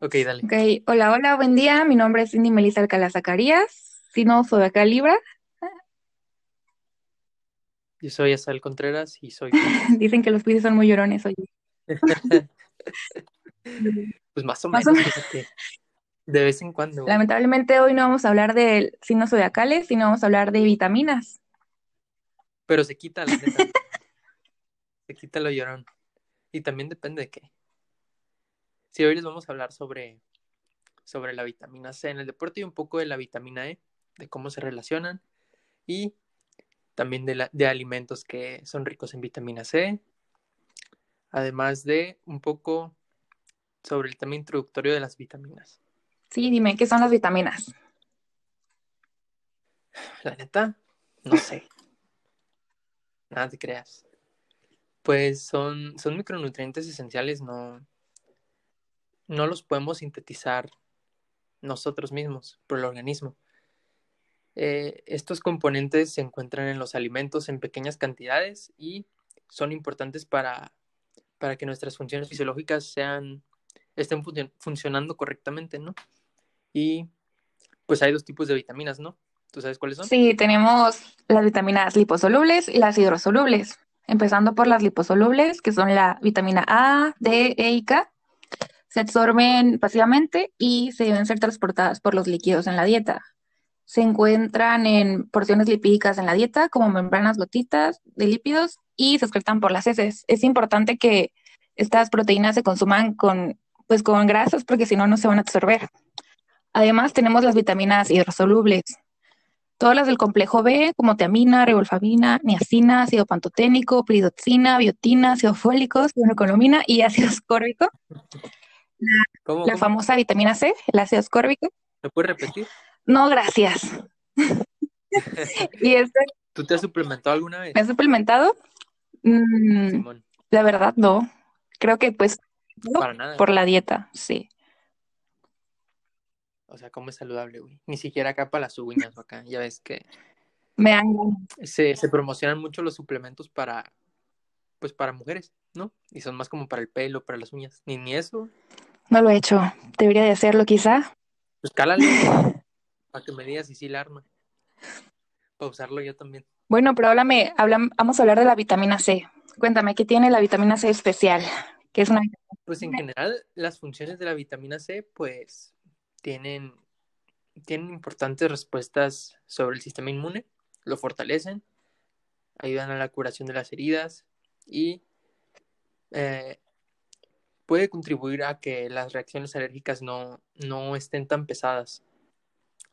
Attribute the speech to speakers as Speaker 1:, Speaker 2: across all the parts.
Speaker 1: Ok, dale.
Speaker 2: Ok, hola, hola, buen día. Mi nombre es Cindy Melissa Alcalá Zacarías. Si no, soy de acá Libra.
Speaker 1: Yo soy Asal Contreras y soy
Speaker 2: Dicen que los Pisces son muy llorones, oye.
Speaker 1: pues más o
Speaker 2: Más
Speaker 1: menos,
Speaker 2: o menos.
Speaker 1: De vez en cuando.
Speaker 2: Lamentablemente hoy no vamos a hablar de signos zodiacales, sino vamos a hablar de vitaminas.
Speaker 1: Pero se quita, la neta. se quita lo llorón. Y también depende de qué. Sí, hoy les vamos a hablar sobre, sobre la vitamina C en el deporte y un poco de la vitamina E, de cómo se relacionan y también de, la- de alimentos que son ricos en vitamina C, además de un poco sobre el tema introductorio de las vitaminas.
Speaker 2: Sí, dime, ¿qué son las vitaminas?
Speaker 1: La neta, no sé. Nada te creas. Pues son, son micronutrientes esenciales, no, no los podemos sintetizar nosotros mismos por el organismo. Eh, estos componentes se encuentran en los alimentos en pequeñas cantidades y son importantes para, para que nuestras funciones fisiológicas sean, estén funcio- funcionando correctamente, ¿no? Y pues hay dos tipos de vitaminas, ¿no? ¿Tú sabes cuáles son?
Speaker 2: Sí, tenemos las vitaminas liposolubles y las hidrosolubles. Empezando por las liposolubles, que son la vitamina A, D, E y K. Se absorben pasivamente y se deben ser transportadas por los líquidos en la dieta. Se encuentran en porciones lipídicas en la dieta, como membranas gotitas de lípidos, y se excretan por las heces. Es importante que estas proteínas se consuman con, pues, con grasas, porque si no, no se van a absorber. Además, tenemos las vitaminas hidrosolubles. Todas las del complejo B, como tiamina, ribolfamina, niacina, ácido pantoténico, piridoxina, biotina, ácido fólico, y ácido ascórbico.
Speaker 1: ¿Cómo,
Speaker 2: La
Speaker 1: cómo?
Speaker 2: famosa vitamina C, el ácido ascórbico.
Speaker 1: ¿Me puedes repetir?
Speaker 2: No, gracias. ¿Y este
Speaker 1: ¿Tú te has suplementado alguna vez?
Speaker 2: me has suplementado? Mm, la verdad, no. Creo que pues no,
Speaker 1: para nada.
Speaker 2: por la dieta, sí.
Speaker 1: O sea, ¿cómo es saludable, güey? Ni siquiera acá para las uñas o acá. Ya ves que
Speaker 2: Me dan
Speaker 1: se, se promocionan mucho los suplementos para, pues para mujeres, ¿no? Y son más como para el pelo, para las uñas. Ni, ni eso.
Speaker 2: No lo he hecho. Debería de hacerlo quizá.
Speaker 1: Pues cálale. para que me digas si sí la arma. Para usarlo yo también.
Speaker 2: Bueno, pero háblame, hablam- vamos a hablar de la vitamina C. Cuéntame, ¿qué tiene la vitamina C especial? Que es una
Speaker 1: Pues en general, las funciones de la vitamina C, pues, tienen, tienen importantes respuestas sobre el sistema inmune, lo fortalecen, ayudan a la curación de las heridas y eh, puede contribuir a que las reacciones alérgicas no, no estén tan pesadas.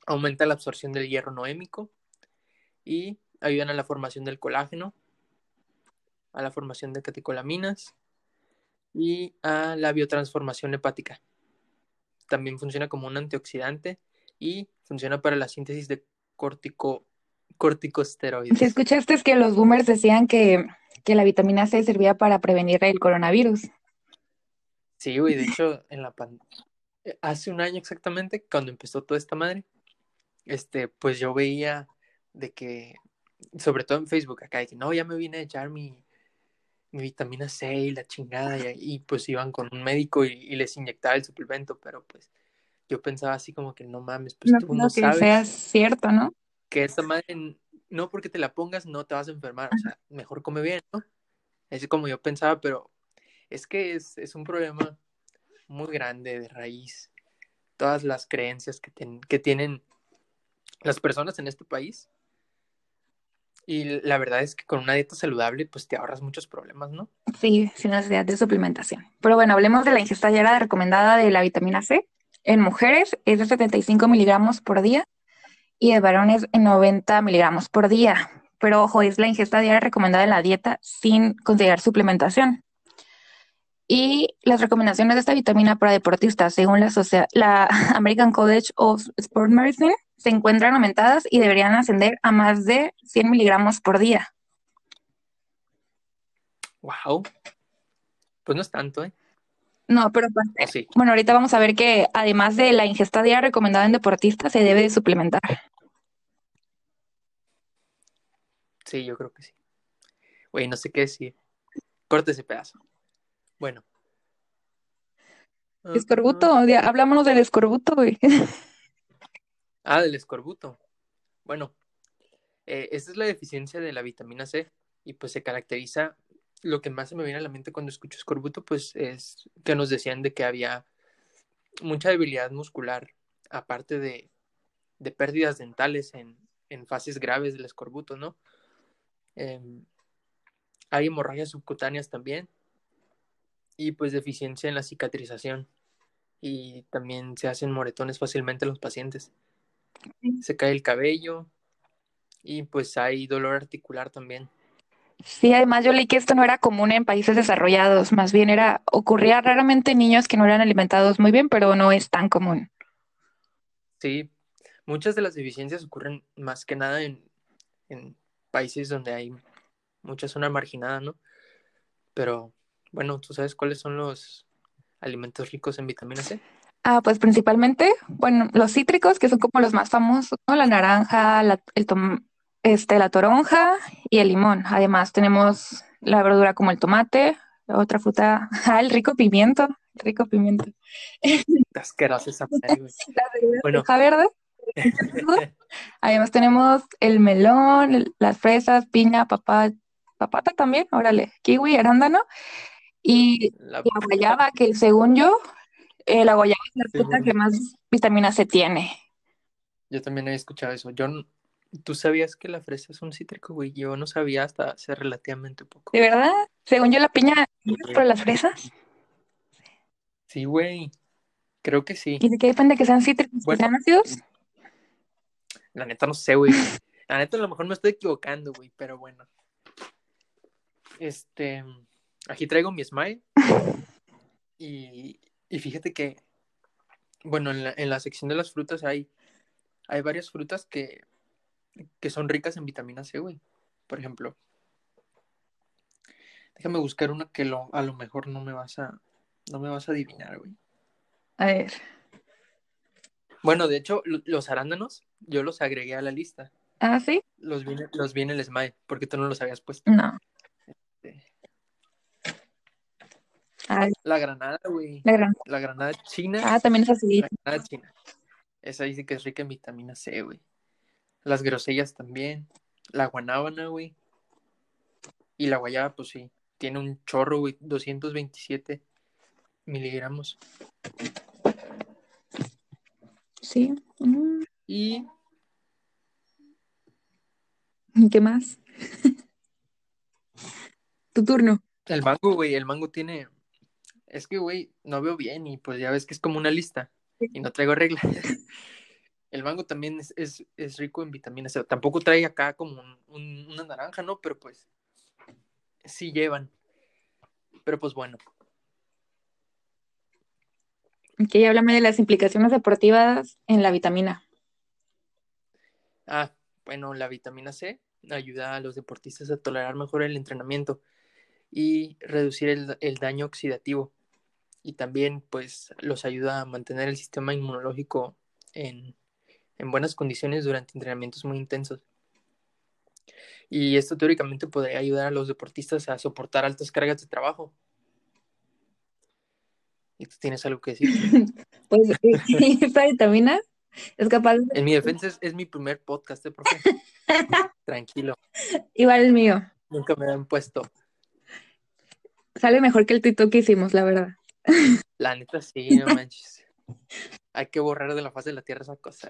Speaker 1: Aumenta la absorción del hierro noémico y ayudan a la formación del colágeno, a la formación de catecolaminas y a la biotransformación hepática. También funciona como un antioxidante y funciona para la síntesis de cortico, corticosteroides.
Speaker 2: Si escuchaste es que los boomers decían que, que la vitamina C servía para prevenir el coronavirus.
Speaker 1: Sí, güey, de hecho, en la pan- eh, hace un año exactamente, cuando empezó toda esta madre, este, pues yo veía de que, sobre todo en Facebook acá, de que no, ya me vine a echar mi, mi vitamina C y la chingada, y, y, pues iban con un médico y, y les inyectaba el suplemento, pero pues yo pensaba así como que no mames, pues
Speaker 2: No
Speaker 1: tú
Speaker 2: creo
Speaker 1: no
Speaker 2: que
Speaker 1: sabes
Speaker 2: sea cierto, ¿no?
Speaker 1: que esta madre, no porque te la pongas, no te vas a enfermar, o sea, mejor come bien, ¿no? Es como yo pensaba, pero es que es, es un problema muy grande de raíz. Todas las creencias que, ten- que tienen las personas en este país. Y la verdad es que con una dieta saludable, pues te ahorras muchos problemas, ¿no?
Speaker 2: Sí, sin necesidad de suplementación. Pero bueno, hablemos de la ingesta diaria recomendada de la vitamina C. En mujeres es de 75 miligramos por día y en varones en 90 miligramos por día. Pero ojo, es la ingesta diaria recomendada en la dieta sin considerar suplementación. Y las recomendaciones de esta vitamina para deportistas, según la, socia- la American College of Sport Medicine, se encuentran aumentadas y deberían ascender a más de 100 miligramos por día.
Speaker 1: Wow. Pues no es tanto, ¿eh?
Speaker 2: No, pero bueno, ahorita vamos a ver que además de la ingesta diaria recomendada en deportistas, se debe de suplementar.
Speaker 1: Sí, yo creo que sí. Güey, no sé qué decir. Corta ese pedazo. Bueno.
Speaker 2: Escorbuto, hablámonos del escorbuto, güey.
Speaker 1: Ah, del escorbuto. Bueno, eh, esta es la deficiencia de la vitamina C y pues se caracteriza, lo que más se me viene a la mente cuando escucho escorbuto, pues es que nos decían de que había mucha debilidad muscular, aparte de, de pérdidas dentales en, en fases graves del escorbuto, ¿no? Em, hay hemorragias subcutáneas también y pues deficiencia en la cicatrización y también se hacen moretones fácilmente en los pacientes. Se cae el cabello y pues hay dolor articular también.
Speaker 2: Sí, además yo leí que esto no era común en países desarrollados, más bien era, ocurría raramente en niños que no eran alimentados muy bien, pero no es tan común.
Speaker 1: Sí, muchas de las deficiencias ocurren más que nada en, en países donde hay mucha zona marginada, ¿no? Pero bueno, ¿tú sabes cuáles son los alimentos ricos en vitamina C?
Speaker 2: Ah, pues principalmente, bueno, los cítricos, que son como los más famosos, ¿no? La naranja, la, el tom- este, la toronja y el limón. Además tenemos la verdura como el tomate, otra fruta, ah, el rico pimiento, el rico pimiento.
Speaker 1: Asquerosa esa Bueno.
Speaker 2: verde. Además tenemos el melón, el- las fresas, piña, papá, papata también, órale, kiwi, arándano y
Speaker 1: La-
Speaker 2: la guayaba, que según yo, eh, la guayaba es la fruta que más vitamina C tiene.
Speaker 1: Yo también había escuchado eso. Yo, ¿tú sabías que la fresa es un cítrico, güey? Yo no sabía hasta hace relativamente poco.
Speaker 2: ¿De verdad? Según yo, la piña por las fresas.
Speaker 1: Sí, güey. Creo que sí.
Speaker 2: ¿Y de qué depende que sean cítricos, que
Speaker 1: Bueno.
Speaker 2: sean ácidos?
Speaker 1: La neta no sé, güey. La neta a lo mejor me estoy equivocando, güey, pero bueno. Este, aquí traigo mi smile. Y, y fíjate que, bueno, en la, en la sección de las frutas hay, hay varias frutas que, que son ricas en vitamina C, güey. Por ejemplo, déjame buscar una que lo, a lo mejor no me vas a, no me vas a adivinar, güey.
Speaker 2: A ver,
Speaker 1: Bueno, de hecho, lo- los arándanos, yo los agregué a la lista.
Speaker 2: ¿ah, sí?
Speaker 1: Los vi, en- los vi en el smile, porque tú no los habías puesto.
Speaker 2: No.
Speaker 1: La granada, güey.
Speaker 2: la gran...
Speaker 1: La granada china.
Speaker 2: Ah, también es así.
Speaker 1: La granada china. Esa dice que es rica en vitamina C, güey. Las grosellas también. La guanábana, güey. Y la guayaba, pues sí. Tiene un chorro, güey. 227 miligramos.
Speaker 2: Sí. Mm,
Speaker 1: Y
Speaker 2: ¿y ¿Qué más? Tu turno.
Speaker 1: el mango, güey. El mango tiene. Es que, güey, no veo bien. Y pues ya ves que es como una lista. Y no traigo regla. El mango también es, es, es rico en vitaminas C. Tampoco trae acá como un- un- una naranja, ¿no? Pero pues sí llevan. Pero pues bueno.
Speaker 2: Ok, háblame de las implicaciones deportivas en la vitamina.
Speaker 1: Ah, bueno, la vitamina C ayuda a los deportistas a tolerar mejor el entrenamiento y reducir el, el daño oxidativo. Y también, pues, los ayuda a mantener el sistema inmunológico en, en buenas condiciones durante entrenamientos muy intensos. Y esto teóricamente podría ayudar a los deportistas a soportar altas cargas de trabajo. ¿Y tú tienes algo que decir?
Speaker 2: Pues esta vitamina es capaz de...
Speaker 1: En mi defensa es, es mi primer podcast, ¿eh, profe? Tranquilo,
Speaker 2: Igual el mío.
Speaker 1: nunca me han puesto.
Speaker 2: Sale mejor que el tuito que hicimos, la verdad.
Speaker 1: La neta sí, no manches. Hay que borrar de la faz de la tierra esa cosa.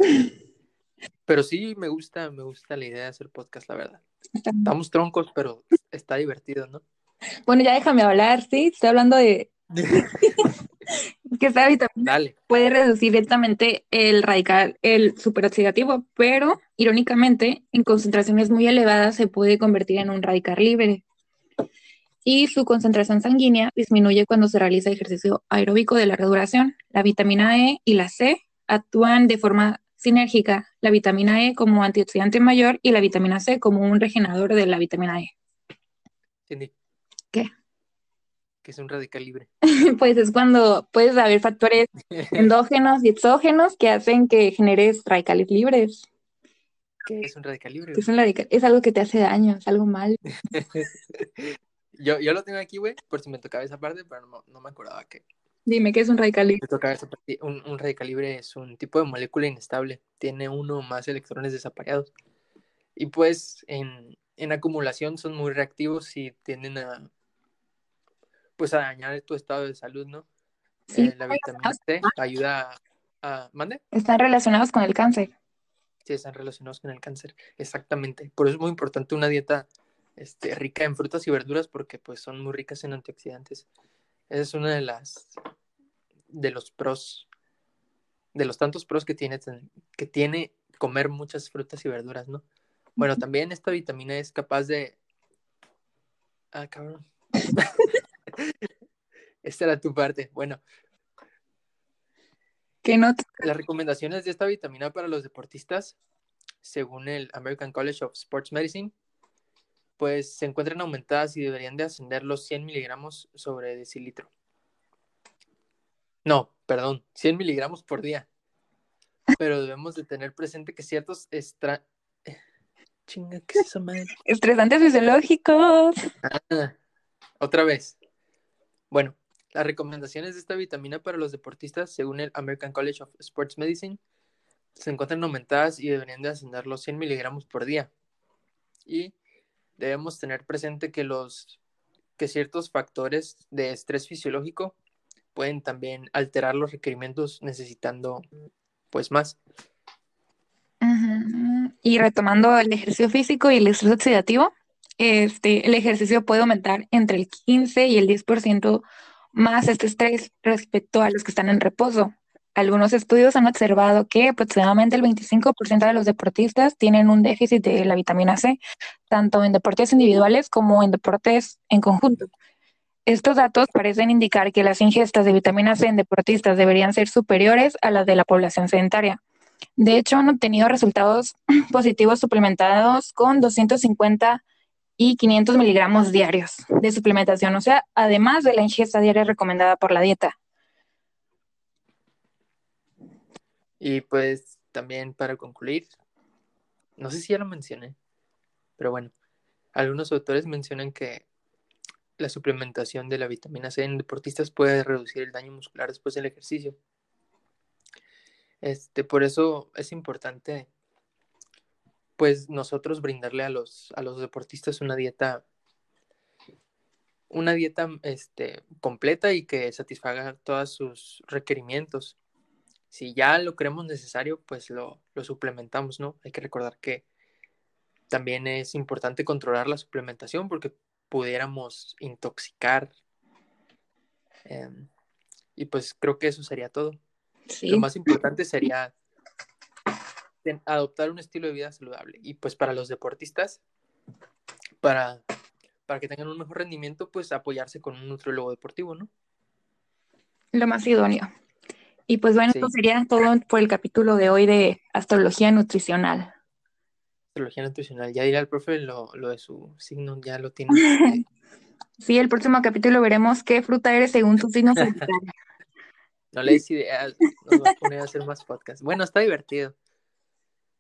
Speaker 1: Pero sí me gusta, me gusta la idea de hacer podcast, la verdad. Estamos troncos, pero está divertido, ¿no?
Speaker 2: Bueno, ya déjame hablar, ¿sí? Estoy hablando de que esta vitamina
Speaker 1: Dale.
Speaker 2: puede reducir directamente el radical, el superoxidativo, pero irónicamente, en concentraciones muy elevadas se puede convertir en un radical libre. Y su concentración sanguínea disminuye cuando se realiza ejercicio aeróbico de larga duración. La vitamina E y la C actúan de forma sinérgica, la vitamina E como antioxidante mayor y la vitamina C como un regenerador de la vitamina E.
Speaker 1: Cindy.
Speaker 2: ¿Qué?
Speaker 1: Que es un radical libre.
Speaker 2: Pues es cuando puedes haber factores endógenos y exógenos que hacen que generes radicales libres.
Speaker 1: ¿Qué es un radical libre?
Speaker 2: Es, un radical- es algo que te hace daño, es algo mal.
Speaker 1: Yo, yo lo tengo aquí, güey, por si me tocaba esa parte, pero no, no me acordaba que,
Speaker 2: Dime, ¿qué es un radical libre?
Speaker 1: Un, un radical libre es un tipo de molécula inestable. Tiene uno o más electrones desapareados. Y pues en, en acumulación son muy reactivos y tienden a pues a dañar tu estado de salud, ¿no?
Speaker 2: Sí.
Speaker 1: Eh, la vitamina C ayuda a, ¿Mande?
Speaker 2: Están relacionados con el cáncer.
Speaker 1: Sí, están relacionados con el cáncer, exactamente. Por eso es muy importante una dieta este, rica en frutas y verduras porque pues son muy ricas en antioxidantes. Esa es una de las de los pros, de los tantos pros que tiene, que tiene comer muchas frutas y verduras, ¿no? Bueno, también esta vitamina es capaz de... Ah, cabrón. esta era tu parte. Bueno.
Speaker 2: ¿Qué no?
Speaker 1: Las recomendaciones de esta vitamina para los deportistas, según el American College of Sports Medicine, pues se encuentran aumentadas y deberían de ascender los 100 miligramos sobre decilitro. No, perdón, 100 miligramos por día. Pero debemos de tener presente que ciertos extra... Chinga, ¿qué es eso, madre?
Speaker 2: Estresantes fisiológicos.
Speaker 1: Ah, otra vez. Bueno, las recomendaciones de esta vitamina para los deportistas, según el American College of Sports Medicine, se encuentran aumentadas y deberían de ascender los 100 miligramos por día. Y debemos tener presente que los que ciertos factores de estrés fisiológico pueden también alterar los requerimientos necesitando pues más.
Speaker 2: Y retomando el ejercicio físico y el estrés oxidativo, este, el ejercicio puede aumentar entre el 15 y el 10% más este estrés respecto a los que están en reposo. Algunos estudios han observado que aproximadamente el 25% de los deportistas tienen un déficit de la vitamina C, tanto en deportes individuales como en deportes en conjunto. Estos datos parecen indicar que las ingestas de vitamina C en deportistas deberían ser superiores a las de la población sedentaria. De hecho, han obtenido resultados positivos suplementados con 250 y 500 miligramos diarios de suplementación, o sea, además de la ingesta diaria recomendada por la dieta.
Speaker 1: Y pues también para concluir, no sé si ya lo mencioné, pero bueno, algunos autores mencionan que la suplementación de la vitamina C en deportistas puede reducir el daño muscular después del ejercicio. Este, por eso es importante, pues, nosotros brindarle a los, a los deportistas una dieta, una dieta este, completa y que satisfaga todos sus requerimientos. Si ya lo creemos necesario, pues lo, lo suplementamos, ¿no? Hay que recordar que también es importante controlar la suplementación porque pudiéramos intoxicar. Em, y pues creo que eso sería todo. Lo más importante sería adoptar un estilo de vida saludable. Y pues para los deportistas, para, para que tengan un mejor rendimiento, pues apoyarse con un nutriólogo deportivo, ¿no?
Speaker 2: Lo más idóneo. Y pues bueno, esto sería todo por el capítulo de hoy de astrología nutricional.
Speaker 1: Astrología nutricional. Ya dirá el profe lo, de su signo, ya lo tiene.
Speaker 2: Sí, el próximo capítulo veremos qué fruta eres según tu signo
Speaker 1: No le des ideas, nos va a poner a hacer más podcasts. Bueno, está divertido.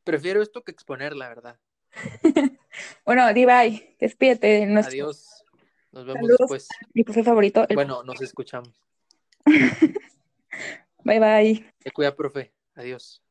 Speaker 1: Prefiero esto que exponer, la verdad.
Speaker 2: bueno, di bye, despídete.
Speaker 1: Adiós. Nos vemos después.
Speaker 2: Mi profe favorito.
Speaker 1: Bueno, nos escuchamos.
Speaker 2: Bye bye.
Speaker 1: Te cuida, profe. Adiós.